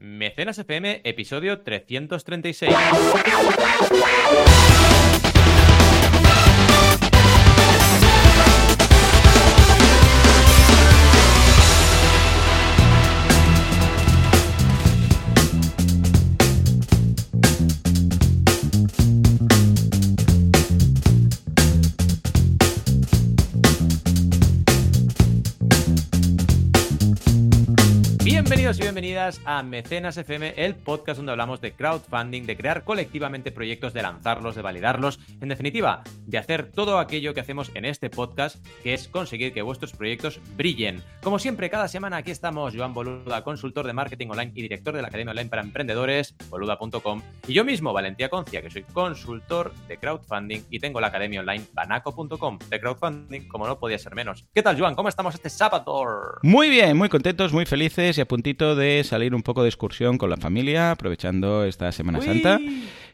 Mecenas FM, episodio 336. Bienvenidas a Mecenas FM, el podcast donde hablamos de crowdfunding, de crear colectivamente proyectos, de lanzarlos, de validarlos, en definitiva, de hacer todo aquello que hacemos en este podcast, que es conseguir que vuestros proyectos brillen. Como siempre, cada semana aquí estamos Joan Boluda, consultor de marketing online y director de la Academia Online para Emprendedores, boluda.com, y yo mismo, Valentía Concia, que soy consultor de crowdfunding y tengo la Academia Online banaco.com, de crowdfunding, como no podía ser menos. ¿Qué tal, Joan? ¿Cómo estamos este sábado? Muy bien, muy contentos, muy felices y a puntito de salir un poco de excursión con la familia, aprovechando esta Semana Uy. Santa.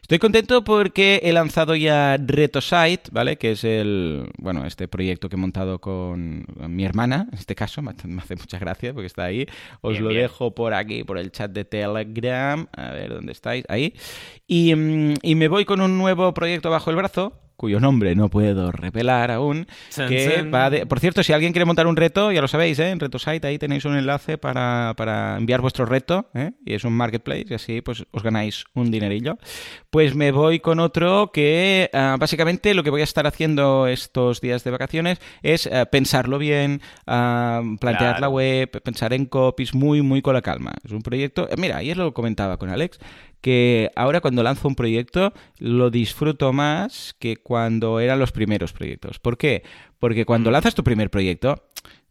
Estoy contento porque he lanzado ya RetoSite, ¿vale? Que es el, bueno, este proyecto que he montado con mi hermana, en este caso, me hace, me hace mucha gracia porque está ahí. Os Bien, lo bien. dejo por aquí, por el chat de Telegram. A ver, ¿dónde estáis? Ahí. Y, mm, y me voy con un nuevo proyecto bajo el brazo, cuyo nombre no puedo revelar aún, que chan. va de... Por cierto, si alguien quiere montar un reto, ya lo sabéis, ¿eh? en RetoSite ahí tenéis un enlace para, para enviar vuestro reto, ¿eh? y es un marketplace, y así pues os ganáis un dinerillo. Pues me voy con otro que ah, básicamente lo que voy a estar haciendo estos días de vacaciones es ah, pensarlo bien, ah, plantear Claro. la web, pensar en copies muy, muy con la calma. Es un proyecto... Mira, ayer lo comentaba con Alex, que ahora cuando lanzo un proyecto lo disfruto más que cuando eran los primeros proyectos. ¿Por qué? Porque cuando lanzas tu primer proyecto,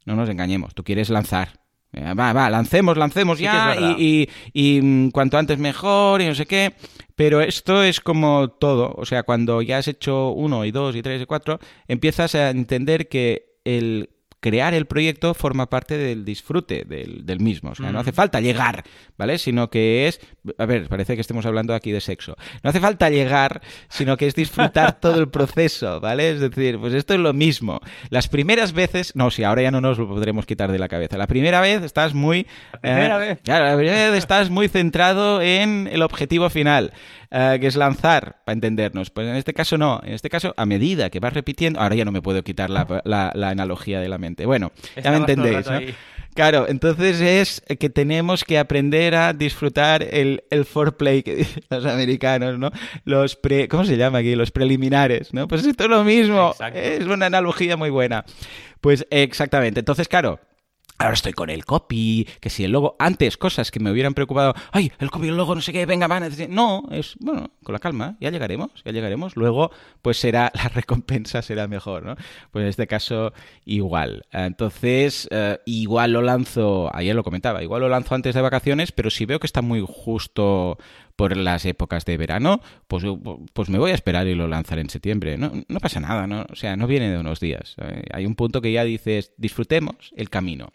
no nos engañemos, tú quieres lanzar. Eh, Va, va, lancemos, lancemos Sí ya y, mm, cuanto antes mejor y no sé qué. Pero esto es como todo. O sea, cuando ya has hecho uno y dos y tres y cuatro, empiezas a entender que el crear el proyecto forma parte del disfrute del, del mismo. O sea, no Mm. hace falta llegar, ¿vale? Sino que es... A ver, parece que estemos hablando aquí de sexo. No hace falta llegar, sino que es disfrutar todo el proceso, ¿vale? Es decir, pues esto es lo mismo. Las primeras veces... No, si ahora ya no nos lo podremos quitar de la cabeza. La primera vez estás muy... La primera eh, vez. Claro, la primera vez estás muy centrado en el objetivo final, eh, que es lanzar, para entendernos. Pues en este caso no. En este caso, a medida que vas repitiendo... Ahora ya no me puedo quitar la, la- la analogía de la mente. Bueno, ya me entendéis. Claro, entonces es que tenemos que aprender a disfrutar el, el foreplay que dicen los americanos, ¿no? Los pre... ¿Cómo se llama aquí? Los preliminares, ¿no? Pues esto es lo mismo. Exacto. Es una analogía muy buena. Pues exactamente. Entonces, claro, Ahora estoy con el copy, que si el logo, antes cosas que me hubieran preocupado, ay, el copy, el logo, no sé qué, venga, van, no, es, bueno, con la calma, ya llegaremos, ya llegaremos, luego, pues será, la recompensa será mejor, ¿no? Pues en este caso, igual. Entonces, eh, igual lo lanzo, ayer lo comentaba, igual lo lanzo antes de vacaciones, pero si veo que está muy justo por las épocas de verano, pues, pues me voy a esperar y lo lanzaré en septiembre. No, no pasa nada, ¿no? O sea, no viene de unos días. Hay un punto que ya dices, disfrutemos el camino.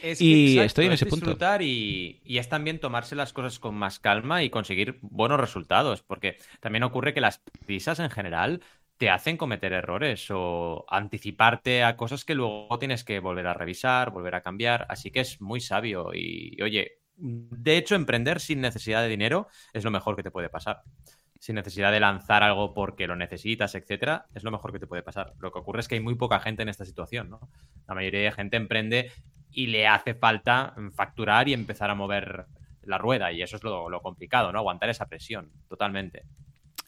Es Y exacto, estoy en es ese punto. disfrutar Y, y es también tomarse las cosas con más calma y conseguir buenos resultados, porque también ocurre que las prisas en general te hacen cometer errores o anticiparte a cosas que luego tienes que volver a revisar, volver a cambiar, así que es muy sabio y, y, oye, de hecho emprender sin necesidad de dinero es lo mejor que te puede pasar. Sin necesidad de lanzar algo porque lo necesitas, etcétera, es lo mejor que te puede pasar. Lo que ocurre es que hay muy poca gente en esta situación, ¿no? La mayoría de gente emprende y le hace falta facturar y empezar a mover la rueda. Y eso es lo, complicado, ¿no? Aguantar esa presión, totalmente.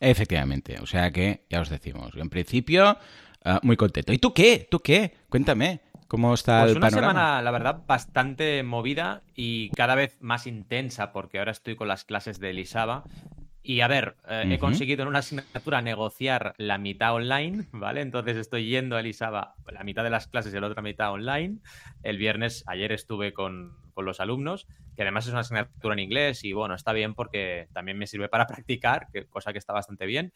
Efectivamente. O sea que, ya os decimos, en principio, ah, muy contento. ¿Y tú qué? ¿Tú qué? Cuéntame. ¿Cómo está Pues el una panorama? semana, la verdad, bastante movida y cada vez más intensa, porque ahora estoy con las clases de Elisaba. Y a ver, eh, he conseguido en una asignatura negociar la mitad online, ¿vale? Entonces estoy yendo a Elisaba la mitad de las clases y la otra mitad online. El viernes, ayer estuve con, con los alumnos, que además es una asignatura en inglés y bueno, está bien porque también me sirve para practicar, que, cosa que está bastante bien.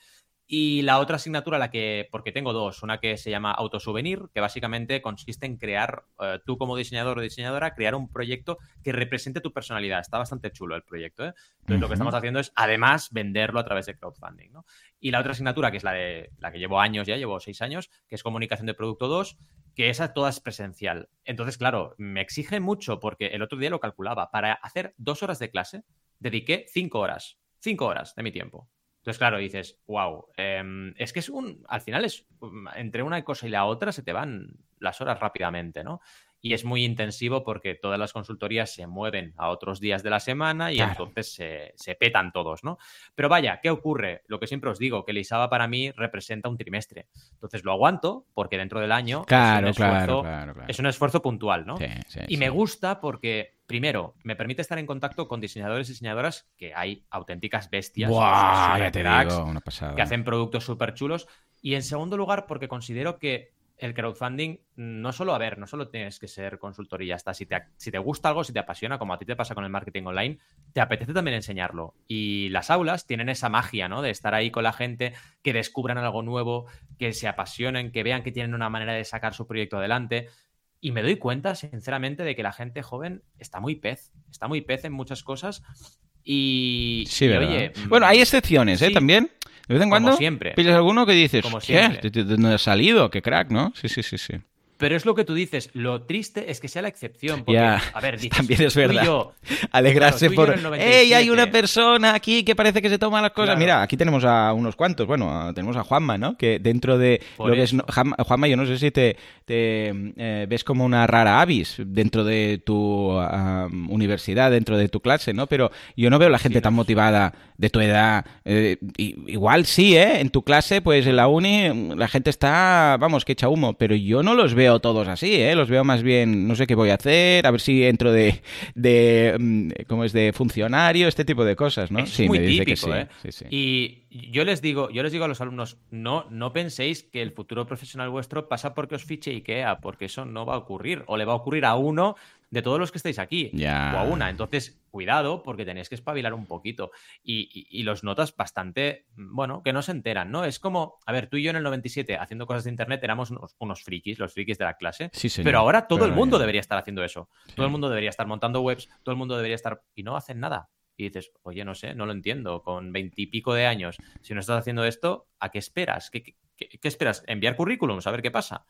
Y la otra asignatura, la que, porque tengo dos, una que se llama Autosouvenir, que básicamente consiste en crear, eh, tú como diseñador o diseñadora, crear un proyecto que represente tu personalidad. Está bastante chulo el proyecto. ¿eh? Entonces, lo que estamos haciendo es, además, venderlo a través de crowdfunding. ¿no? Y la otra asignatura, que es la, de, la que llevo años ya, llevo seis años, que es Comunicación de Producto 2, que esa toda es presencial. Entonces, claro, me exige mucho porque el otro día lo calculaba. Para hacer dos horas de clase, dediqué cinco horas. Cinco horas de mi tiempo. Entonces, claro, dices, wow, em, es que es un, al final es, entre una cosa y la otra se te van las horas rápidamente, ¿no? Y es muy intensivo porque todas las consultorías se mueven a otros días de la semana y entonces se, petan todos, ¿no? Pero vaya, ¿qué ocurre? Lo que siempre os digo, que el ISABA para mí representa un trimestre. Entonces lo aguanto porque dentro del año claro, es, un esfuerzo, es un esfuerzo puntual, ¿no? y me gusta porque primero, me permite estar en contacto con diseñadores y diseñadoras que hay auténticas bestias que hacen productos súper chulos. Y en segundo lugar, porque considero que el crowdfunding no solo, a ver, no solo tienes que ser consultor y ya está. Si te, si te gusta algo, si te apasiona, como a ti te pasa con el marketing online, te apetece también enseñarlo. Y las aulas tienen esa magia, ¿no? De estar ahí con la gente, que descubran algo nuevo, que se apasionen, que vean que tienen una manera de sacar su proyecto adelante. Y me doy cuenta, sinceramente, de que la gente joven está muy pez, está muy pez en muchas cosas. Y, sí, oye, bueno, hay excepciones, ¿eh? También. De vez en cuando siempre. pillas alguno que dices, Como siempre. ¿De dónde ha salido? ¡Qué crack, ¿no? Sí, sí, sí, sí. Pero es lo que tú dices, lo triste es que sea la excepción. Porque, a ver, también es verdad. Alegrarse por. ¡Ey, hay una persona aquí que parece que se toma las cosas! Mira, aquí tenemos a unos cuantos. Bueno, tenemos a Juanma, ¿no? Que dentro de lo que es. Juanma, yo no sé si te, eh, ves como una rara avis dentro de tu universidad, dentro de tu clase, ¿no? Pero yo no veo la gente tan motivada de tu edad. Eh, igual sí, ¿eh? En tu clase, pues en la uni, la gente está, vamos, que echa humo. Pero yo no los veo todos así, ¿eh? Los veo más bien, no sé qué voy a hacer, a ver si entro de, de mm, ¿cómo es? De funcionario, este tipo de cosas, ¿no? sí, muy típico, ¿eh? Y yo les digo, yo les digo a los alumnos, no, no penséis que el futuro profesional vuestro pasa porque os fiche IKEA, porque eso no va a ocurrir, o le va a ocurrir a uno de todos los que estáis aquí, o a una. Entonces, cuidado, porque tenéis que espabilar un poquito. Y, los notas bastante, bueno, que no se enteran, ¿no? Es como, a ver, tú y yo en el 97 haciendo cosas de internet éramos unos, frikis, los frikis de la clase. Sí, Pero ahora todo el mundo debería estar haciendo eso. Todo el mundo debería estar montando webs, todo el mundo debería estar. Y no hacen nada. Y dices, oye, no sé, no lo entiendo. Con veintipico de años, si no estás haciendo esto, ¿a qué esperas? ¿Qué, qué esperas? ¿Enviar currículums? A ver qué pasa.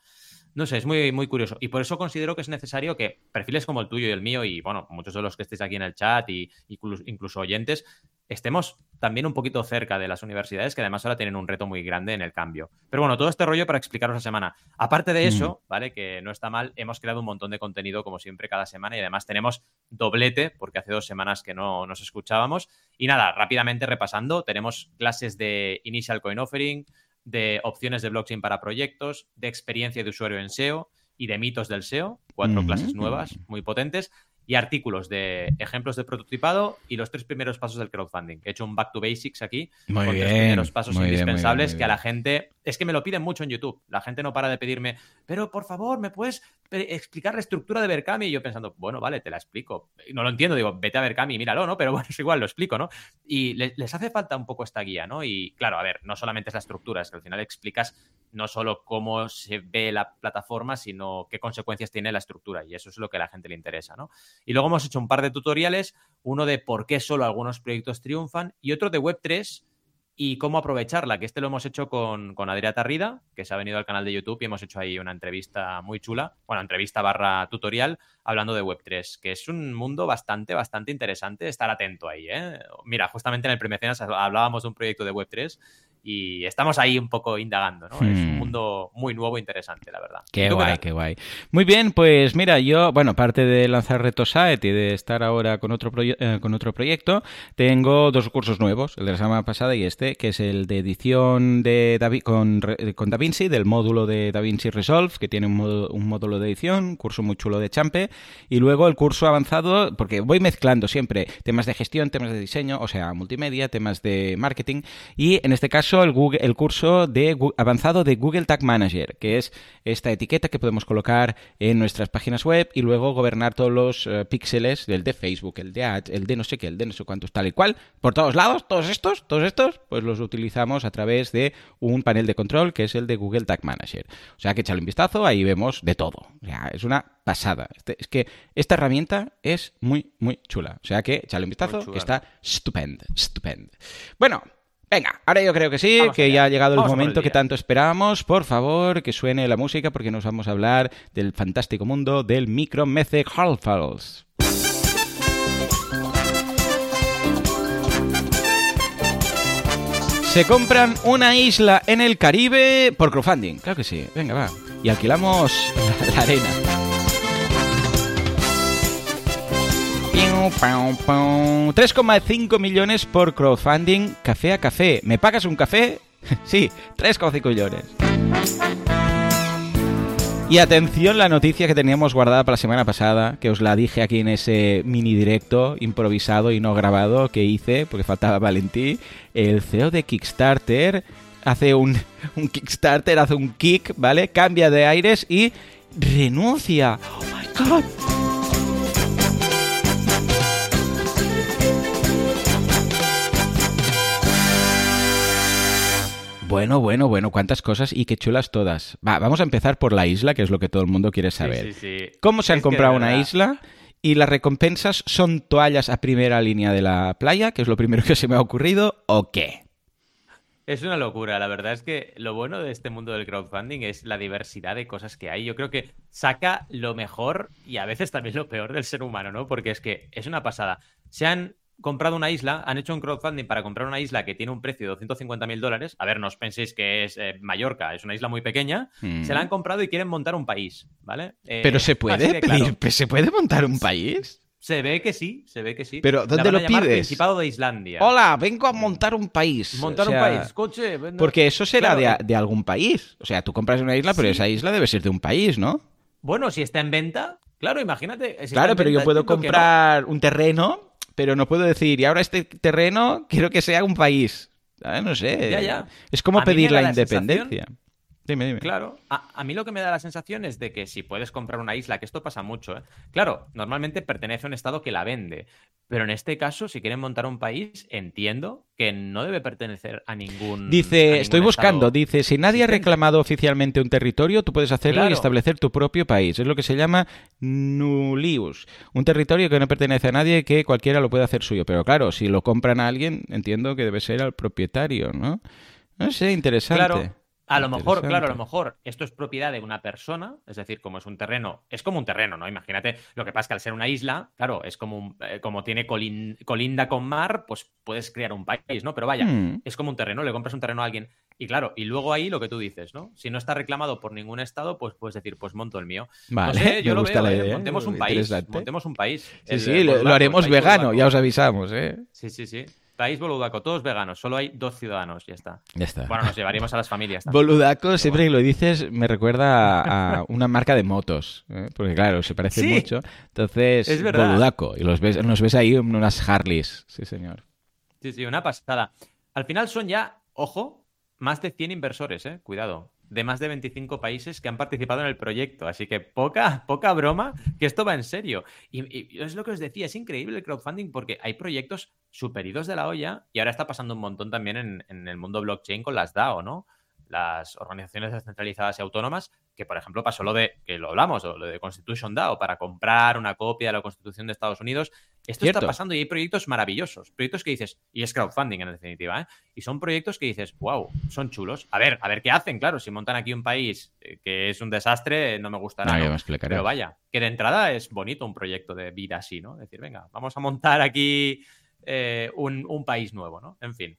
No sé, es muy, muy curioso. Y por eso considero que es necesario que perfiles como el tuyo y el mío, y bueno, muchos de los que estéis aquí en el chat y incluso, oyentes, estemos también un poquito cerca de las universidades, que además ahora tienen un reto muy grande en el cambio. Pero bueno, todo este rollo para explicaros la semana. Aparte de eso, mm. ¿vale? Que no está mal, hemos creado un montón de contenido, como siempre, cada semana, y además tenemos doblete, porque hace dos semanas que no nos escuchábamos. Y nada, rápidamente repasando, tenemos clases de Initial Coin Offering, de opciones de blockchain para proyectos, de experiencia de usuario en SEO y de mitos del SEO, cuatro clases nuevas muy potentes y artículos de ejemplos de prototipado y los tres primeros pasos del crowdfunding. He hecho un back to basics aquí muy con bien, tres primeros pasos indispensables que a la gente es que me lo piden mucho en YouTube. La gente no para de pedirme, pero por favor, ¿me puedes explicar la estructura de Berkami? Y yo pensando, bueno, vale, te la explico. No lo entiendo, digo, vete a Berkami y míralo, ¿no? Pero bueno, es igual, lo explico, ¿no? Y les hace falta un poco esta guía, ¿no? Y claro, a ver, no solamente es la estructura, es que al final explicas no solo cómo se ve la plataforma, sino qué consecuencias tiene la estructura. Y eso es lo que a la gente le interesa, ¿no? Y luego hemos hecho un par de tutoriales, uno de por qué solo algunos proyectos triunfan y otro de Web3 y cómo aprovecharla, que este lo hemos hecho con, con Adrià Tarrida, que se ha venido al canal de YouTube y hemos hecho ahí una entrevista muy chula, bueno, entrevista barra tutorial, hablando de Web3, que es un mundo bastante, bastante interesante, estar atento ahí, ¿eh? Mira, justamente en el Primecenas hablábamos de un proyecto de Web3 y estamos ahí un poco indagando, ¿no? Es un hmm. mundo muy nuevo e interesante, la verdad. Qué guay, qué, guay. Muy bien, pues mira, yo, bueno, aparte de lanzar Reto Site y de estar ahora con otro, eh, con otro proyecto, tengo dos cursos nuevos, el de la semana pasada y este, que es el de edición de con, con DaVinci, del módulo de DaVinci Resolve, que tiene un, un módulo de edición, un curso muy chulo de Champe, y luego el curso avanzado, porque voy mezclando siempre temas de gestión, temas de diseño, o sea, multimedia, temas de marketing, y en este caso curso, el, Google, el curso de avanzado de Google Tag Manager, que es esta etiqueta que podemos colocar en nuestras páginas web y luego gobernar todos los eh, píxeles del de Facebook, el de Ads, el de no sé qué, el de no sé cuántos, tal y cual, por todos lados, todos estos, todos estos, pues los utilizamos a través de un panel de control que es el de Google Tag Manager. O sea que echale un vistazo, ahí vemos de todo. O sea, es una pasada. Este, es que esta herramienta es muy, muy chula. O sea que echale un vistazo, que está estupendo, estupendo. Bueno, Venga, ahora yo creo que sí, que ya ha llegado el momento que tanto esperábamos. Por favor, que suene la música porque nos vamos a hablar del fantástico mundo del Micromece Halfals. Se compran una isla en el Caribe por crowdfunding. Claro que sí. Venga, va. Y alquilamos la arena. 3,5 millones por crowdfunding café a café. ¿Me pagas un café? sí, 3,5 millones. Y atención la noticia que teníamos guardada para la semana pasada, que os la dije aquí en ese mini directo improvisado y no grabado que hice, porque faltaba Valentí. El CEO de Kickstarter hace un, un Kickstarter, hace un kick, ¿vale? Cambia de aires y renuncia. ¡Oh, my God! Bueno, bueno, bueno, cuántas cosas y qué chulas todas. Va, vamos a empezar por la isla, que es lo que todo el mundo quiere saber. ¿Cómo se han comprado una isla? Y las recompensas son toallas a primera línea de la playa, que es lo primero que se me ha ocurrido, ¿o qué? Es una locura, la verdad es que lo bueno de este mundo del crowdfunding es la diversidad de cosas que hay. Yo creo que saca lo mejor y a veces también lo peor del ser humano, ¿no? Porque es que es una pasada. Se han comprado una isla, han hecho un crowdfunding para comprar una isla que tiene un precio de 250 mil dólares. A ver, no os penséis que es eh, Mallorca, es una isla muy pequeña. Mm. Se la han comprado y quieren montar un país, ¿vale? Eh, Pero se puede ¿se puede montar un país? Se ve que sí, se ve que sí. Pero ¿dónde lo pides? Principado de Islandia. Hola, vengo a montar un país. Montar un país, coche. Porque eso será de, algún país. O sea, tú compras una isla, pero esa isla debe ser de un país, ¿no? Bueno, si está en venta, claro, imagínate. claro, pero yo puedo comprar un terreno pero no puedo decir, y ahora este terreno quiero que sea un país. Ah, no sé. Ya, ya. Es como pedir la, independencia. Dime, dime. Claro, a, mí lo que me da la sensación es de que si puedes comprar una isla, que esto pasa mucho, ¿eh? claro, normalmente pertenece a un estado que la vende, pero en este caso, si quieren montar un país, entiendo que no debe pertenecer a ningún. Dice, estoy buscando, dice, si nadie ha reclamado oficialmente un territorio, tú puedes hacerlo y establecer tu propio país. Es lo que se llama nullius, un territorio que no pertenece a nadie, que cualquiera lo puede hacer suyo. Pero claro, si lo compran a alguien, entiendo que debe ser al propietario, ¿no? No sé, interesante. Claro. A lo mejor, claro, a lo mejor esto es propiedad de una persona, es decir, como es un terreno, es como un terreno, ¿no? Imagínate, lo que pasa es que al ser una isla, claro, es como, eh, como tiene colinda con mar, pues puedes crear un país, ¿no? Pero vaya, hmm. es como un terreno, le compras un terreno a alguien. Y claro, y luego ahí lo que tú dices, ¿no? Si no está reclamado por ningún estado, pues puedes decir, pues monto el mío. Vale, yo lo la ¿eh? Montemos un país, montemos un país. Sí, sí, lo, haremos vegano, ya os avisamos, ¿eh? Sí, sí, sí. País Boludaco, todos veganos, solo hay dos ciudadanos, ya está. Ya está. Bueno, nos llevaríamos a las familias. Boludaco, siempre que lo dices, me recuerda a, una marca de motos, ¿eh? porque claro, se parece mucho. Entonces, es Boludaco, y los ves, nos ves ahí en unas Harleys, sí señor. Sí, sí, una pasada. Al final son ya, ojo, más de 100 inversores, ¿eh? Cuidado de más de 25 países que han participado en el proyecto. Así que poca, poca broma, que esto va en serio. Y, es lo que os decía, es increíble el crowdfunding porque hay proyectos superidos de la olla y ahora está pasando un montón también en, en el mundo blockchain con las DAO, ¿no? las organizaciones descentralizadas y autónomas, que por ejemplo pasó lo de, que lo hablamos, lo de Constitution DAO, para comprar una copia de la Constitución de Estados Unidos. Esto está pasando y hay proyectos maravillosos, proyectos que dices, y es crowdfunding en definitiva, ¿eh? y son proyectos que dices, wow, son chulos. A ver, a ver qué hacen, claro, si montan aquí un país eh, que es un desastre, no me gustará. No, Pero vaya, que de entrada es bonito un proyecto de vida así, ¿no? Decir, venga, vamos a montar aquí eh, un, un país nuevo, ¿no? En fin.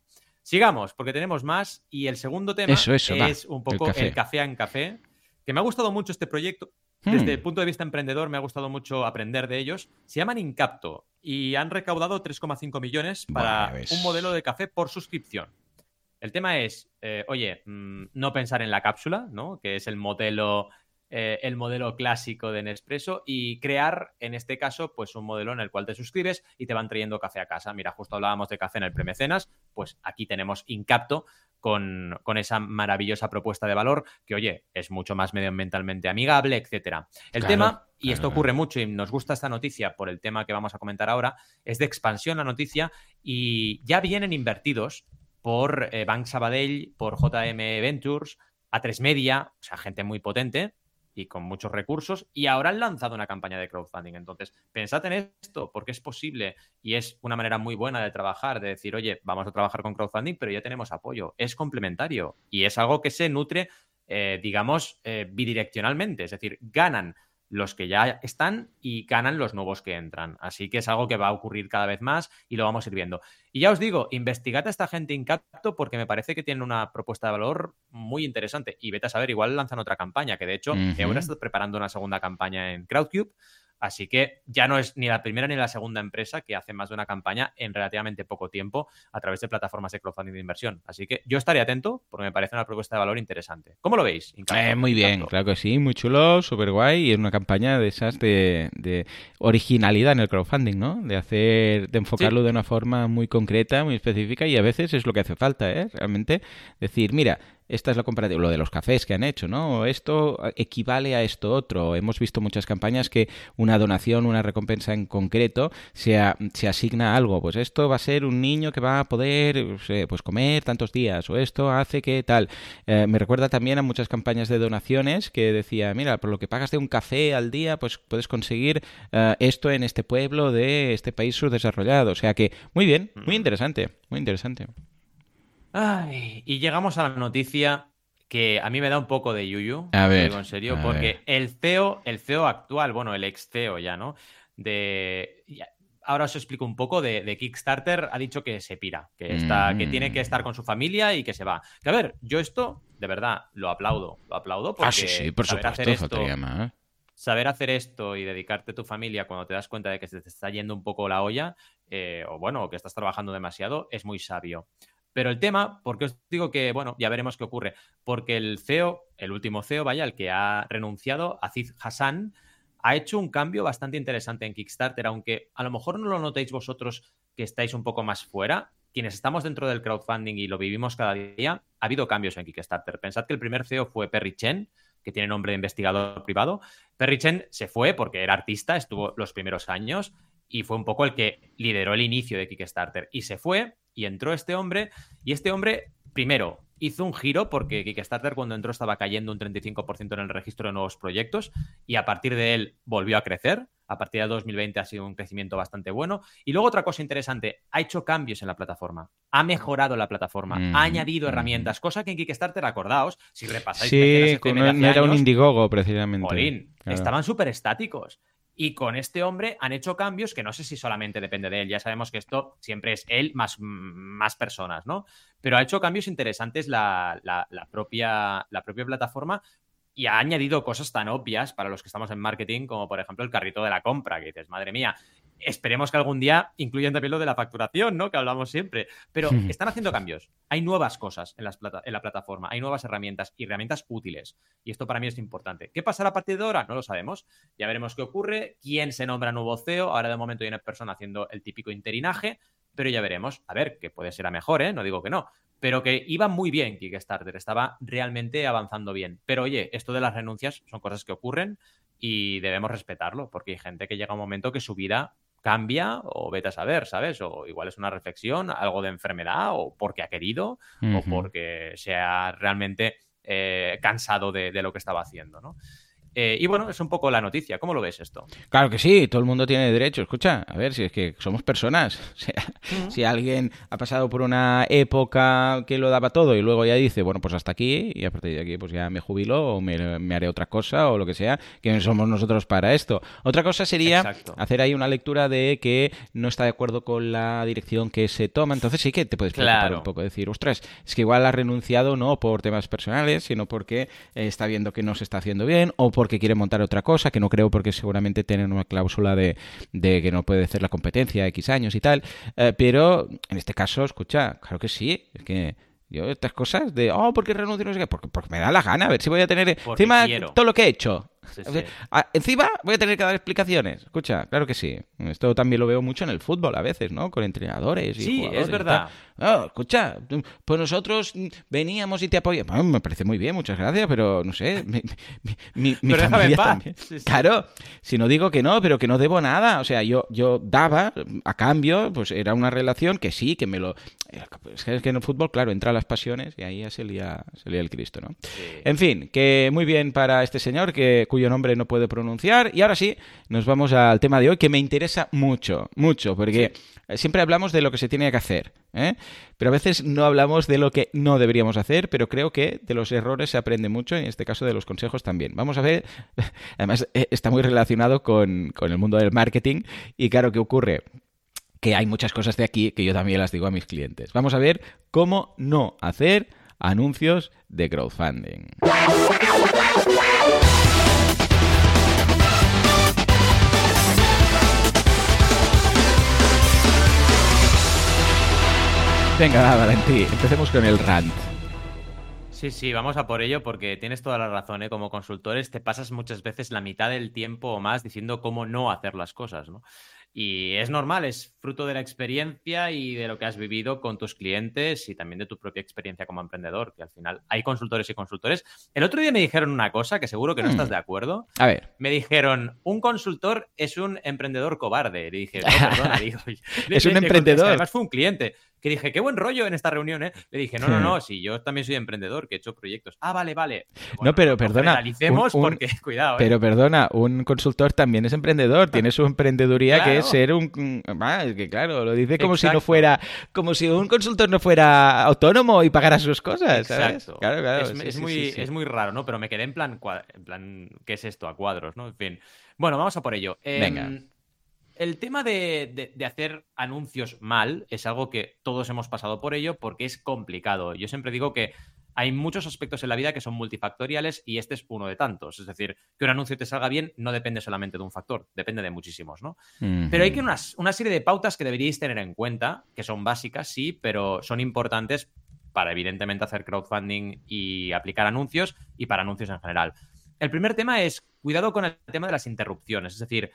Sigamos, porque tenemos más. Y el segundo tema es un poco el café. en café, que me ha gustado mucho este proyecto. Desde hmm. el punto de vista emprendedor, me ha gustado mucho aprender de ellos. Se llaman Incapto y han recaudado 3,5 millones para un modelo de café por suscripción. El tema es, eh, oye, mm, no pensar en la cápsula, ¿no? Que es el modelo eh, el modelo clásico de Nespresso y crear, en este caso, pues un modelo en el cual te suscribes y te van trayendo café a casa. Mira, justo hablábamos de café en el premecenas, pues aquí tenemos Incapto con, con, esa maravillosa propuesta de valor que, oye, es mucho más medioambientalmente amigable, etcétera. El tema, y esto ocurre mucho y nos gusta esta noticia por el tema que vamos a comentar ahora, es de expansión la noticia y ya vienen invertidos por eh, Bank Sabadell, por JM Ventures, A3 Media, o sea, gente muy potente, y con muchos recursos y ahora han lanzado una campaña de crowdfunding. Entonces, pensad en esto porque es posible y es una manera muy buena de trabajar, de decir, oye, vamos a trabajar con crowdfunding, pero ya tenemos apoyo. Es complementario y es algo que se nutre, eh, digamos, eh, bidireccionalmente. Es decir, ganan los que ya están y ganan los nuevos que entran. Así que es algo que va a ocurrir cada vez más y lo vamos a ir viendo. Y ya os digo, investigad a esta gente Incapto porque me parece que tienen una propuesta de valor muy interesante. Y vete a saber, igual lanzan otra campaña, que de hecho ahora está preparando una segunda campaña en Crowdcube Así que ya no es ni la primera ni la segunda empresa que hace más de una campaña en relativamente poco tiempo a través de plataformas de crowdfunding de inversión. Así que yo estaré atento porque me parece una propuesta de valor interesante. ¿Cómo lo veis? Eh, muy bien, claro que sí, muy chulo, súper guay y es una campaña de esas de, originalidad en el crowdfunding, ¿no? De hacer, de enfocarlo de una forma muy concreta, muy específica y a veces es lo que hace falta, ¿eh? Realmente decir, mira, esta es la comparativa, lo de los cafés que han hecho, ¿no? Esto equivale a esto otro. Hemos visto muchas campañas que una donación, una recompensa en concreto, se, se asigna algo. Pues esto va a ser un niño que va a poder pues comer tantos días, o esto hace que tal. Eh, me recuerda también a muchas campañas de donaciones que decía, mira, por lo que pagas de un café al día, pues puedes conseguir eh, esto en este pueblo de este país subdesarrollado. O sea que, muy bien, muy interesante, muy interesante y llegamos a la noticia que a mí me da un poco de yuyu. A ver. Digo en serio, porque el CEO, el CEO actual, bueno, el ex CEO ya, ¿no? De. Ahora os explico un poco de, Kickstarter. Ha dicho que se pira, que, está, que tiene que estar con su familia y que se va. Que a ver, yo esto, de verdad, lo aplaudo. Lo aplaudo porque. Ah, sí, sí, por saber supuesto, hacer esto, ¿eh? Saber hacer esto y dedicarte a tu familia cuando te das cuenta de que se te está yendo un poco la olla, eh, o bueno, que estás trabajando demasiado, es muy sabio. Pero el tema, porque os digo que, bueno, ya veremos qué ocurre, porque el CEO, el último CEO, vaya, el que ha renunciado, Aziz Hassan, ha hecho un cambio bastante interesante en Kickstarter, aunque a lo mejor no lo notéis vosotros que estáis un poco más fuera. Quienes estamos dentro del crowdfunding y lo vivimos cada día, ha habido cambios en Kickstarter. Pensad que el primer CEO fue Perry Chen, que tiene nombre de investigador privado. Perry Chen se fue porque era artista, estuvo los primeros años y fue un poco el que lideró el inicio de Kickstarter. Y se fue y entró este hombre, y este hombre, primero, hizo un giro porque Kickstarter cuando entró estaba cayendo un 35% en el registro de nuevos proyectos y a partir de él volvió a crecer. A partir de 2020 ha sido un crecimiento bastante bueno. Y luego otra cosa interesante, ha hecho cambios en la plataforma, ha mejorado la plataforma, ha mm, añadido mm. herramientas, cosa que en Kickstarter, acordaos, si repasáis... Sí, no, era un Indiegogo precisamente. estaban súper estáticos. Y con este hombre han hecho cambios que no sé si solamente depende de él. Ya sabemos que esto siempre es él más, más personas, ¿no? Pero ha hecho cambios interesantes la, propia, la propia plataforma y ha añadido cosas tan obvias para los que estamos en marketing como por ejemplo el carrito de la compra, que dices, madre mía, esperemos que algún día incluyan también lo de la facturación, ¿no? Que hablamos siempre. Pero están haciendo cambios. Hay nuevas cosas en, las en, la plataforma, hay nuevas herramientas y herramientas útiles. Y esto para mí es importante. ¿Qué pasará a partir de ahora? No lo sabemos. Ya veremos qué ocurre, quién se nombra nuevo CEO. Ahora de momento hay una persona haciendo el típico interinaje, pero ya veremos. A ver, que puede ser a mejor, ¿eh? No digo que no. Pero que iba muy bien Kickstarter, estaba realmente avanzando bien. Pero oye, esto de las renuncias son cosas que ocurren y debemos respetarlo, porque hay gente que llega un momento que su vida cambia o vete a saber, ¿sabes? O igual es una reflexión, algo de enfermedad o porque ha querido o porque se ha realmente eh, cansado de, de, lo que estaba haciendo, ¿no? Eh, y bueno, es un poco la noticia. ¿Cómo lo ves esto? Claro que sí, todo el mundo tiene derecho. Escucha, a ver, si es que somos personas. Si alguien ha pasado por una época que lo daba todo y luego ya dice, bueno, pues hasta aquí y a partir de aquí pues ya me jubilo o me, haré otra cosa o lo que sea, que somos nosotros para esto. Otra cosa sería hacer ahí una lectura de que no está de acuerdo con la dirección que se toma. Entonces sí que te puedes preocupar un poco, decir, ostras, es que igual ha renunciado no por temas personales, sino porque está viendo que no se está haciendo bien o porque quiere montar otra cosa, que no creo porque seguramente tienen una cláusula de, que no puede hacer la competencia X años y tal. Eh, pero en este caso, escucha, claro que sí, es que Yo estas cosas de, oh, ¿por qué renuncio? No sé qué, porque, porque me da la gana, a ver si voy a tener encima todo lo que he hecho. Ah, encima voy a tener que dar explicaciones. Escucha, claro que sí. Esto también lo veo mucho en el fútbol a veces, ¿no? Con entrenadores y Sí, es verdad. Escucha, pues nosotros veníamos y te apoyamos. me parece muy bien, muchas gracias, pero no sé, mi, mi, familia también. Claro, si no digo que no, pero que no debo nada. O sea, yo, yo daba a cambio, pues era una relación que sí, que me lo... Es que en el fútbol, claro, entra las pasiones y ahí ya se lía, se lía el Cristo, ¿no? En fin, que muy bien para este señor que cuyo nombre no puedo pronunciar. Y ahora sí, nos vamos al tema de hoy que me interesa mucho, mucho, porque siempre hablamos de lo que se tiene que hacer, ¿eh? pero a veces no hablamos de lo que no deberíamos hacer, pero creo que de los errores se aprende mucho, y en este caso de los consejos también. Vamos a ver, además eh, está muy relacionado con, con el mundo del marketing y claro, ¿qué ocurre? que hay muchas cosas de aquí que yo también las digo a mis clientes. Vamos a ver cómo no hacer anuncios de crowdfunding. Venga, Valentí, empecemos con el rant. Sí, sí, vamos a por ello porque tienes toda la razón, ¿eh? Como consultores te pasas muchas veces la mitad del tiempo o más diciendo cómo no hacer las cosas, ¿no? Y es normal, es fruto de la experiencia y de lo que has vivido con tus clientes y también de tu propia experiencia como emprendedor, que al final hay consultores y consultores. El otro día me dijeron una cosa que seguro que no estás mm. de acuerdo. A ver. Me dijeron, un consultor es un emprendedor cobarde. Le dije, no, perdona, digo, es un emprendedor. además fue un cliente que dije, qué buen rollo en esta reunión, ¿eh? Le dije, no, no, no, si yo también soy emprendedor, que he hecho proyectos. Ah, vale, vale. no, pero perdona. Analicemos porque, cuidado. ¿eh? Pero perdona, un consultor también es emprendedor, tiene su emprendeduría que es ser un. Ah, es que claro, lo dice como si no fuera. Como si un consultor no fuera autónomo y pagara sus cosas, ¿sabes? Exacto. Claro, claro. Es, muy, es muy raro, ¿no? Pero me quedé en plan, en plan, ¿qué es esto? A cuadros, ¿no? En fin. Bueno, vamos a por ello. Venga. El tema de, hacer anuncios mal es algo que todos hemos pasado por ello porque es complicado. Yo siempre digo que hay muchos aspectos en la vida que son multifactoriales y este es uno de tantos. Es decir, que un anuncio te salga bien no depende solamente de un factor, depende de muchísimos, ¿no? Pero hay que unas, una serie de pautas que deberíais tener en cuenta, que son básicas, sí, pero son importantes para evidentemente hacer crowdfunding y aplicar anuncios y para anuncios en general. El primer tema es cuidado con el tema de las interrupciones, es decir,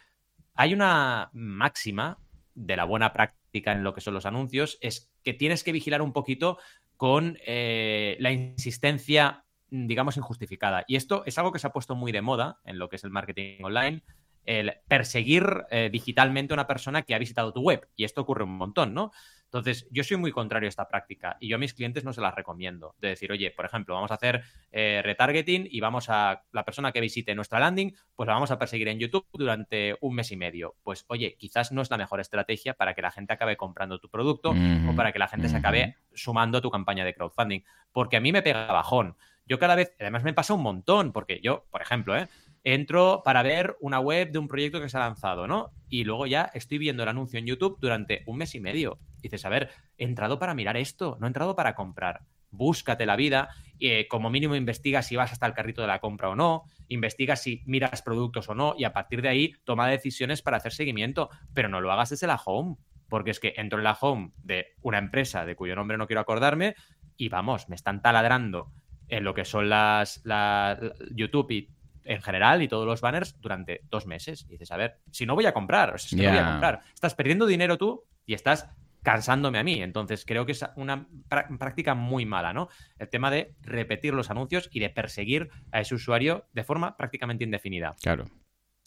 hay una máxima de la buena práctica en lo que son los anuncios, es que tienes que vigilar un poquito con eh, la insistencia, digamos, injustificada. Y esto es algo que se ha puesto muy de moda en lo que es el marketing online, el perseguir eh, digitalmente a una persona que ha visitado tu web. Y esto ocurre un montón, ¿no? Entonces, yo soy muy contrario a esta práctica y yo a mis clientes no se las recomiendo. De decir, oye, por ejemplo, vamos a hacer eh, retargeting y vamos a la persona que visite nuestra landing, pues la vamos a perseguir en YouTube durante un mes y medio. Pues, oye, quizás no es la mejor estrategia para que la gente acabe comprando tu producto o para que la gente se acabe sumando a tu campaña de crowdfunding. Porque a mí me pega bajón. Yo cada vez, además me pasa un montón, porque yo, por ejemplo, ¿eh? Entro para ver una web de un proyecto que se ha lanzado, ¿no? Y luego ya estoy viendo el anuncio en YouTube durante un mes y medio. dices, a ver, he entrado para mirar esto, no he entrado para comprar. Búscate la vida, eh, como mínimo investiga si vas hasta el carrito de la compra o no, investiga si miras productos o no, y a partir de ahí toma decisiones para hacer seguimiento, pero no lo hagas desde la home, porque es que entro en la home de una empresa de cuyo nombre no quiero acordarme y vamos, me están taladrando en lo que son las la, YouTube y en general y todos los banners durante dos meses. Y dices, a ver, si no voy a comprar, o sea, si no voy a comprar, estás perdiendo dinero tú y estás cansándome a mí. Entonces creo que es una práctica muy mala, ¿no? El tema de repetir los anuncios y de perseguir a ese usuario de forma prácticamente indefinida. Claro.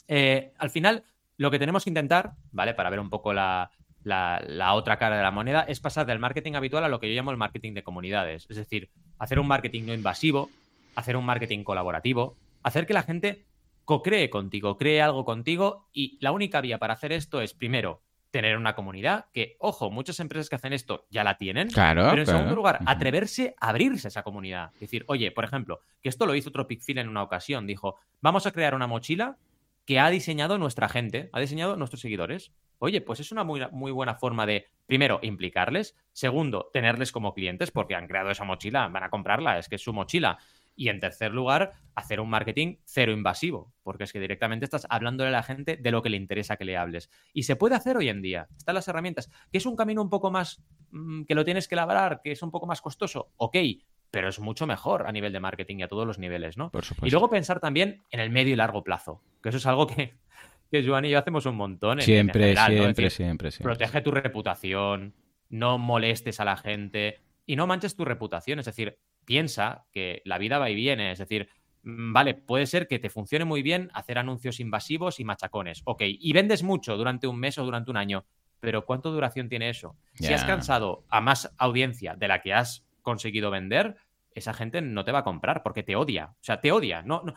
Eh, al final, lo que tenemos que intentar, ¿vale? Para ver un poco la, la, otra cara de la moneda, es pasar del marketing habitual a lo que yo llamo el marketing de comunidades. Es decir, hacer un marketing no invasivo, hacer un marketing colaborativo, hacer que la gente co-cree contigo, cree algo contigo y la única vía para hacer esto es, primero, tener una comunidad, que, ojo, muchas empresas que hacen esto ya la tienen, claro, pero en segundo lugar, atreverse a abrirse a esa comunidad. Es decir, oye, por ejemplo, que esto lo hizo Tropicfil en una ocasión, dijo, vamos a crear una mochila que ha diseñado nuestra gente, ha diseñado nuestros seguidores. Oye, pues es una muy, muy buena forma de, primero, implicarles, segundo, tenerles como clientes, porque han creado esa mochila, van a comprarla, es que es su mochila. Y en tercer lugar, hacer un marketing cero invasivo, porque es que directamente estás hablándole a la gente de lo que le interesa que le hables. Y se puede hacer hoy en día, están las herramientas, que es un camino un poco más, mm, que lo tienes que labrar, que es un poco más costoso, ok, pero es mucho mejor a nivel de marketing y a todos los niveles, ¿no? y luego pensar también en el medio y largo plazo, que eso es algo que, que Joan y yo hacemos un montón. siempre, siempre, siempre, siempre. Protege tu reputación, no molestes a la gente y no manches tu reputación. Es decir, piensa que la vida va y viene. Es decir, mm, vale, puede ser que te funcione muy bien hacer anuncios invasivos y machacones. Ok, y vendes mucho durante un mes o durante un año, pero ¿cuánto duración tiene eso? Si has cansado a más audiencia de la que has conseguido vender, esa gente no te va a comprar porque te odia. O sea, te odia. No, no,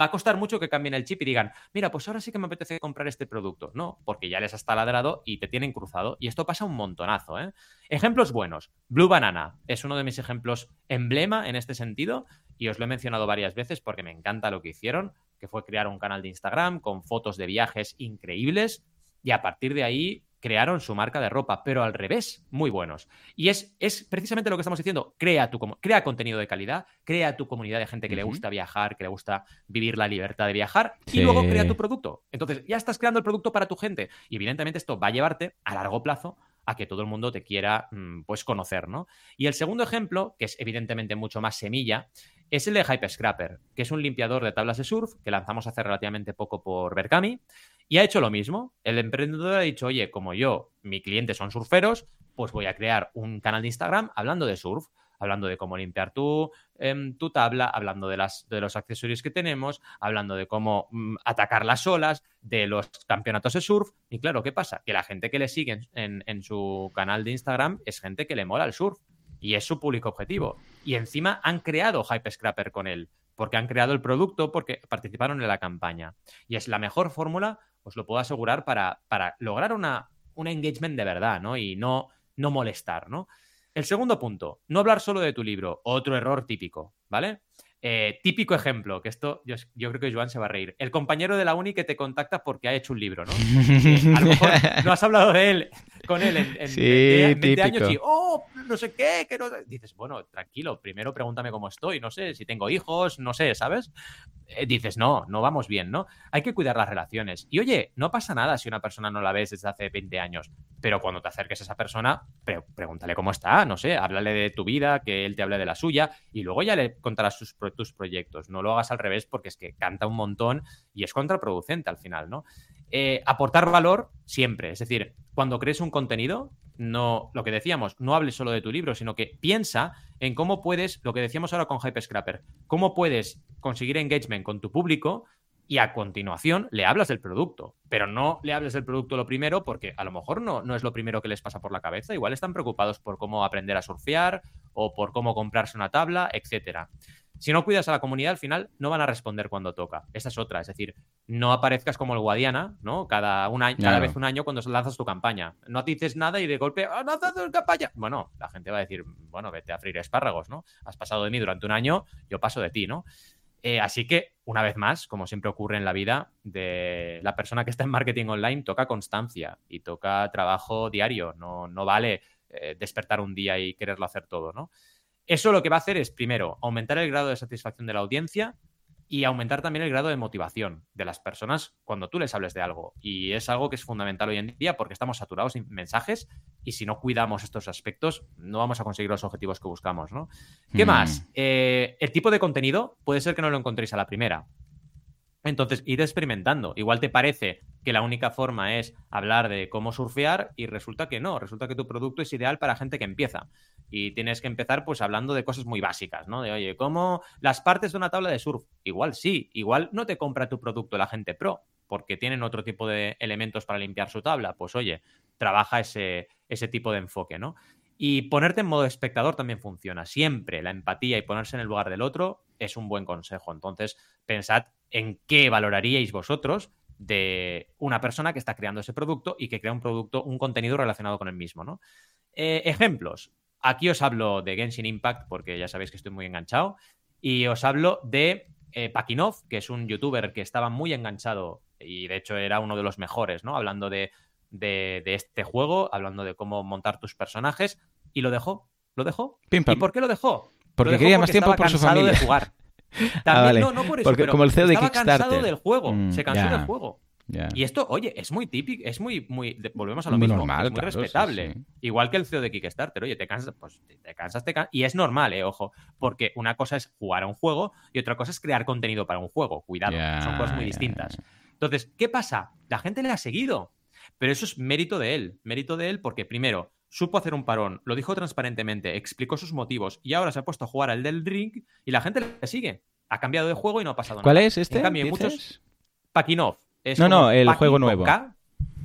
Va a costar mucho que cambien el chip y digan, mira, pues ahora sí que me apetece comprar este producto. No, porque ya les has taladrado y te tienen cruzado. Y esto pasa un montonazo. ¿eh? Ejemplos buenos. Blue Banana es uno de mis ejemplos emblema en este sentido. Y os lo he mencionado varias veces porque me encanta lo que hicieron, que fue crear un canal de Instagram con fotos de viajes increíbles. Y a partir de ahí crearon su marca de ropa, pero al revés, muy buenos. Y es, es precisamente lo que estamos diciendo, crea, tu, crea contenido de calidad, crea tu comunidad de gente que le gusta viajar, que le gusta vivir la libertad de viajar, y luego crea tu producto. Entonces, ya estás creando el producto para tu gente. Y evidentemente esto va a llevarte a largo plazo a que todo el mundo te quiera mm, pues conocer, ¿no? Y el segundo ejemplo, que es evidentemente mucho más semilla, es el de Hype Scrapper, que es un limpiador de tablas de surf que lanzamos hace relativamente poco por Berkami y ha hecho lo mismo. El emprendedor ha dicho, oye, como yo, mi cliente son surferos, pues voy a crear un canal de Instagram hablando de surf, hablando de cómo limpiar tu, em, tabla, hablando de, las, los accesorios que tenemos, hablando de cómo mm, atacar las olas, de los campeonatos de surf. Y claro, ¿qué pasa? Que la gente que le sigue en, en su canal de Instagram es gente que le mola el surf y es su público objetivo. Y encima han creado Hype Scrapper con él, porque han creado el producto, porque participaron en la campaña. Y es la mejor fórmula os lo puedo asegurar, para, para lograr una, un engagement de verdad, ¿no? Y no, no molestar, ¿no? El segundo punto, no hablar solo de tu libro, otro error típico, ¿vale? Eh, típico ejemplo, que esto yo, yo, creo que Joan se va a reír. El compañero de la uni que te contacta porque ha hecho un libro, ¿no? a lo mejor no has hablado de él con él en, en 20, años y, oh, no sé qué, que no Dices, bueno, tranquilo, primero pregúntame cómo estoy, no sé, si tengo hijos, no sé, ¿sabes? Eh, dices, no, no vamos bien, ¿no? Hay que cuidar las relaciones. Y oye, no pasa nada si una persona no la ves desde hace 20 años, pero cuando te acerques a esa persona, pregúntale cómo está, no sé, háblale de tu vida, que él te hable de la suya, y luego ya le contarás sus, tus proyectos. No lo hagas al revés porque es que canta un montón y es contraproducente al final, ¿no? Eh, aportar valor siempre. Es decir, cuando crees un contenido, no, lo que decíamos, no hables solo de tu libro, sino que piensa en cómo puedes, lo que decíamos ahora con Hype Scrapper, cómo puedes conseguir engagement con tu público y a continuación le hablas del producto. Pero no le hables del producto lo primero porque a lo mejor no, no es lo primero que les pasa por la cabeza. Igual están preocupados por cómo aprender a surfear o por cómo comprarse una tabla, etcétera. Si no cuidas a la comunidad, al final no van a responder cuando toca. Esa es otra. Es decir, no aparezcas como el Guadiana, ¿no? Cada, un año, cada vez un año cuando lanzas tu campaña. No dices nada y de golpe, ¡ah, no tu campaña! Bueno, la gente va a decir, bueno, vete a freír espárragos, ¿no? Has pasado de mí durante un año, yo paso de ti, ¿no? Eh, así que, una vez más, como siempre ocurre en la vida, de la persona que está en marketing online toca constancia y toca trabajo diario. No, no vale eh, despertar un día y quererlo hacer todo, ¿no? Eso lo que va a hacer es, primero, aumentar el grado de satisfacción de la audiencia y aumentar también el grado de motivación de las personas cuando tú les hables de algo. Y es algo que es fundamental hoy en día porque estamos saturados de mensajes y si no cuidamos estos aspectos no vamos a conseguir los objetivos que buscamos, ¿no? ¿Qué mm. más? Eh, el tipo de contenido puede ser que no lo encontréis a la primera. Entonces, ir experimentando. Igual te parece que la única forma es hablar de cómo surfear y resulta que no, resulta que tu producto es ideal para gente que empieza. Y tienes que empezar pues hablando de cosas muy básicas, ¿no? De, oye, ¿cómo las partes de una tabla de surf? Igual sí, igual no te compra tu producto la gente pro, porque tienen otro tipo de elementos para limpiar su tabla. Pues oye, trabaja ese, ese tipo de enfoque, ¿no? Y ponerte en modo espectador también funciona. Siempre la empatía y ponerse en el lugar del otro es un buen consejo. Entonces, pensad en qué valoraríais vosotros de una persona que está creando ese producto y que crea un producto, un contenido relacionado con el mismo, ¿no? Eh, ejemplos. Aquí os hablo de Genshin Impact porque ya sabéis que estoy muy enganchado. Y os hablo de eh, Pakinov, que es un youtuber que estaba muy enganchado y de hecho era uno de los mejores, ¿no? Hablando de de, este juego, hablando de cómo montar tus personajes, y lo dejó. Lo dejó. ¿Y por qué lo dejó? Porque quería más tiempo por su familia. De jugar. También, no, no por eso, Porque pero como el CEO de estaba cansado Kickstarter. del juego, Mm, se cansó del juego. Y esto, oye, es muy típico, es muy, muy, volvemos a lo Muy mismo, normal, es muy claro, respetable. sí. Igual que el CEO de Kickstarter, oye, te cansas, pues te cansas, te cansas, y es normal, eh, ojo, porque una cosa es jugar a un juego y otra cosa es crear contenido para un juego, cuidado, son cosas muy distintas. Entonces, ¿qué pasa? La gente le ha seguido, pero eso es mérito de él, mérito de él porque primero supo hacer un parón, lo dijo transparentemente, explicó sus motivos y ahora se ha puesto a jugar al del ring y la gente le sigue. Ha cambiado de juego y no ha pasado ¿Cuál nada. es este? En cambio, dices? muchos Pakinov. Es No, no, el juego nuevo. K.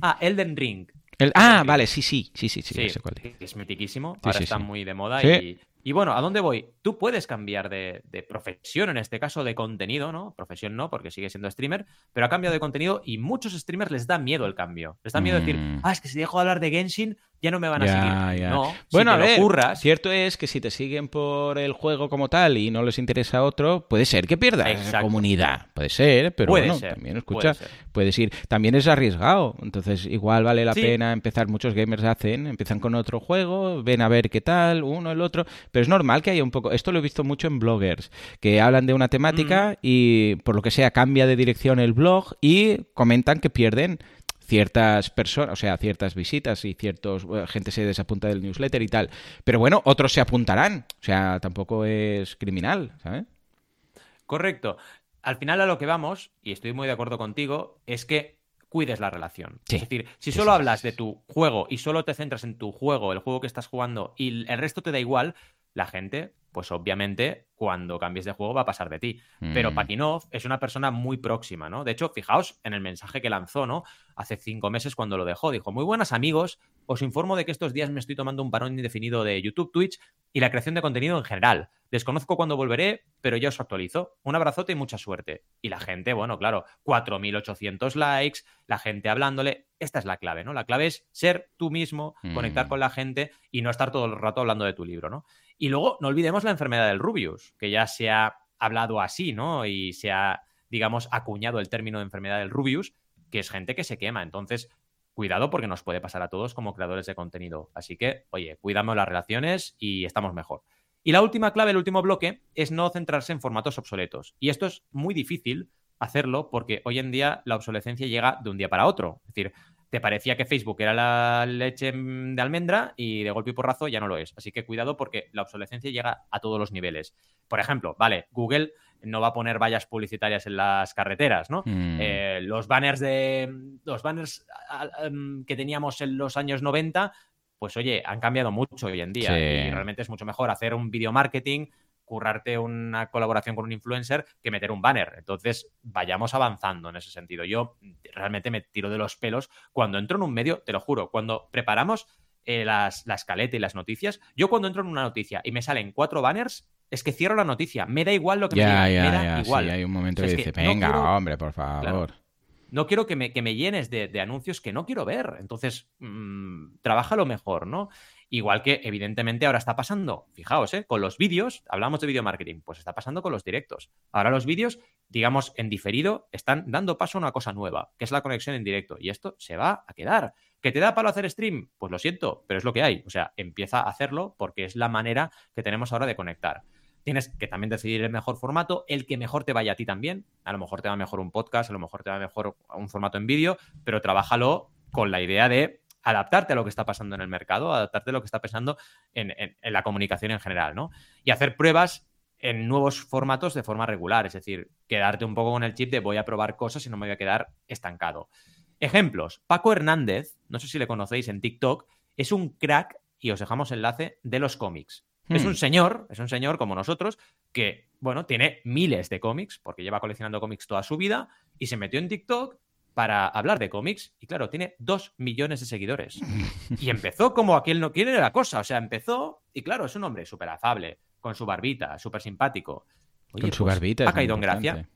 Ah, Elden Ring. El- ah, vale, sí, sí, sí, sí, sí, Sí, ya sé cuál es. es mitiquísimo. Sí, Ahora sí, está muy de moda. Sí. Y, y bueno, ¿a dónde voy? Tú puedes cambiar de, de profesión, en este caso de contenido, ¿no? Profesión no, porque sigue siendo streamer, pero ha cambiado de contenido y muchos streamers les da miedo el cambio. Les da miedo decir, Mm. ah, es que si dejo de hablar de Genshin, ya no me van a Ya, seguir. ya. No, si Bueno, te a lo ver, curras, cierto es que si te siguen por el juego como tal y no les interesa otro, puede ser que pierdas Exacto. comunidad. Puede ser, pero Puede bueno, ser, también escucha, puede ser. puedes ir. También es arriesgado, entonces igual vale la Sí. pena empezar. Muchos gamers hacen, empiezan con otro juego, ven a ver qué tal, uno, el otro, pero es normal que haya un poco. Esto lo he visto mucho en bloggers que hablan de una temática y por lo que sea cambia de dirección el blog y comentan que pierden ciertas personas, o sea, ciertas visitas y ciertos bueno, gente se desapunta del newsletter y tal. Pero bueno, otros se apuntarán, o sea, tampoco es criminal, ¿sabes? Correcto. Al final a lo que vamos, y estoy muy de acuerdo contigo, es que cuides la relación. Sí. Es decir, si solo sí, hablas de tu juego y solo te centras en tu juego, el juego que estás jugando, y el resto te da igual, la gente, pues obviamente, cuando cambies de juego va a pasar de ti. Pero Mm. Pakinov es una persona muy próxima, ¿no? De hecho, fijaos en el mensaje que lanzó, ¿no? Hace cinco meses cuando lo dejó. Dijo, muy buenas amigos, os informo de que estos días me estoy tomando un parón indefinido de YouTube, Twitch y la creación de contenido en general. Desconozco cuándo volveré, pero ya os actualizo. Un abrazote y mucha suerte. Y la gente, bueno, claro, 4.800 likes, la gente hablándole. Esta es la clave, ¿no? La clave es ser tú mismo, conectar Mm. con la gente y no estar todo el rato hablando de tu libro, ¿no? Y luego no olvidemos la enfermedad del Rubius, que ya se ha hablado así, ¿no? Y se ha, digamos, acuñado el término de enfermedad del Rubius, que es gente que se quema. Entonces, cuidado porque nos puede pasar a todos como creadores de contenido. Así que, oye, cuidamos las relaciones y estamos mejor. Y la última clave, el último bloque, es no centrarse en formatos obsoletos. Y esto es muy difícil hacerlo porque hoy en día la obsolescencia llega de un día para otro. Es decir, te parecía que Facebook era la leche mm, de almendra y de golpe y porrazo ya no lo es. Así que cuidado porque la obsolescencia llega a todos los niveles. Por ejemplo, vale, Google no va a poner vallas publicitarias en las carreteras, ¿no? Mm. Eh, los banners de los banners que teníamos en los años 90, pues oye, han cambiado mucho hoy en día Sí. y realmente es mucho mejor hacer un video marketing, currarte una colaboración con un influencer que meter un banner. Entonces, vayamos avanzando en ese sentido. Yo realmente me tiro de los pelos cuando entro en un medio, te lo juro, cuando preparamos eh, las, la escaleta y las noticias, yo cuando entro en una noticia y me salen cuatro banners, es que cierro la noticia. Me da igual lo que me digan, me ya, da ya. igual. Sí, hay un momento O sea, que dice, no venga, quiero- hombre, por favor. No quiero que me, que me llenes de, de anuncios que no quiero ver. Entonces, mm, trabájalo mejor, ¿no? Igual que, evidentemente, ahora está pasando, fijaos, ¿eh? con los vídeos, hablamos de video marketing, pues está pasando con los directos. Ahora los vídeos, digamos, en diferido, están dando paso a una cosa nueva, que es la conexión en directo. Y esto se va a quedar. ¿Que te da palo hacer stream? Pues lo siento, pero es lo que hay. O sea, empieza a hacerlo porque es la manera que tenemos ahora de conectar. Tienes que también decidir el mejor formato, el que mejor te vaya a ti también. A lo mejor te va mejor un podcast, a lo mejor te va mejor un formato en vídeo, pero trabájalo con la idea de adaptarte a lo que está pasando en el mercado, adaptarte a lo que está pasando en, en- en la comunicación en general, ¿no? Y hacer pruebas en nuevos formatos de forma regular, es decir, quedarte un poco con el chip de voy a probar cosas y no me voy a quedar estancado. Ejemplos, Paco Hernández, no sé si le conocéis en TikTok, es un crack, y os dejamos enlace, de los cómics. Es Hmm. un señor, es un señor como nosotros, que, bueno, tiene miles de cómics, porque lleva coleccionando cómics toda su vida, y se metió en TikTok para hablar de cómics, y claro, tiene dos millones de seguidores. Y empezó como aquel no quiere la cosa, o sea, empezó, y claro, es un hombre súper afable, con su barbita, súper simpático. Oye, Con su pues, barbita. Ha caído en gracia.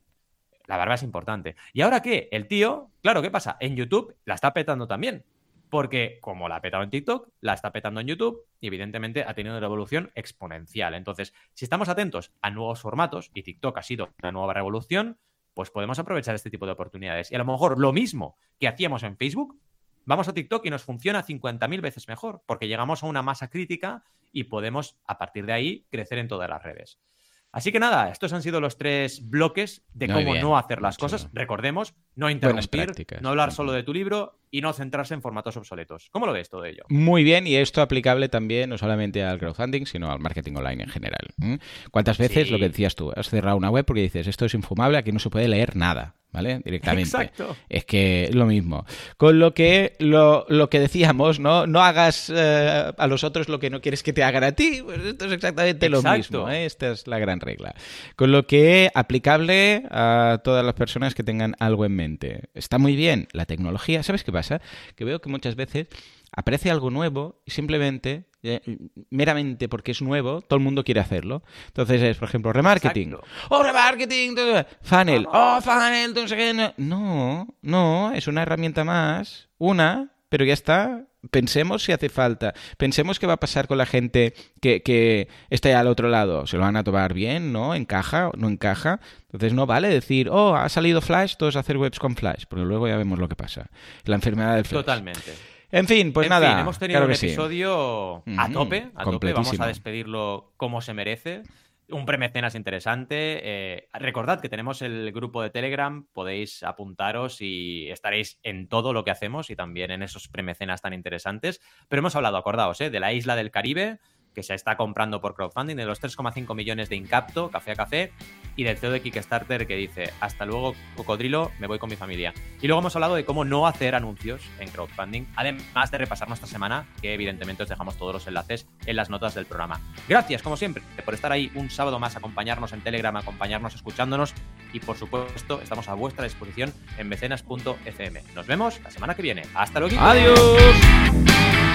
La barba es importante. ¿Y ahora qué? El tío, claro, ¿qué pasa? En YouTube la está petando también. Porque como la ha petado en TikTok, la está petando en YouTube y evidentemente ha tenido una evolución exponencial. Entonces, si estamos atentos a nuevos formatos, y TikTok ha sido una nueva revolución, pues podemos aprovechar este tipo de oportunidades. Y a lo mejor lo mismo que hacíamos en Facebook, vamos a TikTok y nos funciona 50.000 veces mejor, porque llegamos a una masa crítica y podemos, a partir de ahí, crecer en todas las redes. Así que nada, estos han sido los tres bloques de cómo no hacer las cosas. Recordemos, no interrumpir, no hablar solo de tu libro y no centrarse en formatos obsoletos. ¿Cómo lo ves todo ello? Muy bien, y esto aplicable también no solamente al crowdfunding, sino al marketing online en general. ¿Cuántas veces lo que decías tú? Has cerrado una web porque dices, esto es infumable, aquí no se puede leer nada. ¿vale? Directamente. Exacto. Es que es lo mismo. Con lo que lo, que decíamos, ¿no? No hagas eh, a los otros lo que no quieres que te hagan a ti. Pues esto es exactamente lo mismo. ¿eh? Esta es la gran regla. Con lo que aplicable a todas las personas que tengan algo en mente. Está muy bien la tecnología. ¿Sabes qué pasa? Que veo que muchas veces aparece algo nuevo y simplemente, eh, meramente porque es nuevo, todo el mundo quiere hacerlo. Entonces es, por ejemplo, remarketing. ¡Oh, remarketing! Funnel. ¡Oh, funnel! No, no, es una herramienta más. Una, pero ya está. Pensemos si hace falta. Pensemos qué va a pasar con la gente que, que esté al otro lado. ¿Se lo van a tomar bien? ¿No? ¿Encaja? ¿No encaja? Entonces no vale decir, oh, ha salido Flash, todos a hacer webs con Flash. Porque luego ya vemos lo que pasa. La enfermedad del Flash. Totalmente. En fin, pues nada. hemos tenido un episodio a tope, a tope. Vamos a despedirlo como se merece. Un premecenas interesante. Eh, recordad que tenemos el grupo de Telegram, podéis apuntaros y estaréis en todo lo que hacemos y también en esos premecenas tan interesantes. Pero hemos hablado, acordaos, eh, de la isla del Caribe, que se está comprando por crowdfunding, de los 3,5 millones de Incapto, café a café, y del CEO de Kickstarter que dice, hasta luego, cocodrilo, me voy con mi familia. Y luego hemos hablado de cómo no hacer anuncios en crowdfunding, además de repasar nuestra semana, que evidentemente os dejamos todos los enlaces en las notas del programa. Gracias, como siempre, por estar ahí un sábado más, acompañarnos en Telegram, acompañarnos escuchándonos, y por supuesto, estamos a vuestra disposición en mecenas.fm. Nos vemos la semana que viene. Hasta luego. Adiós.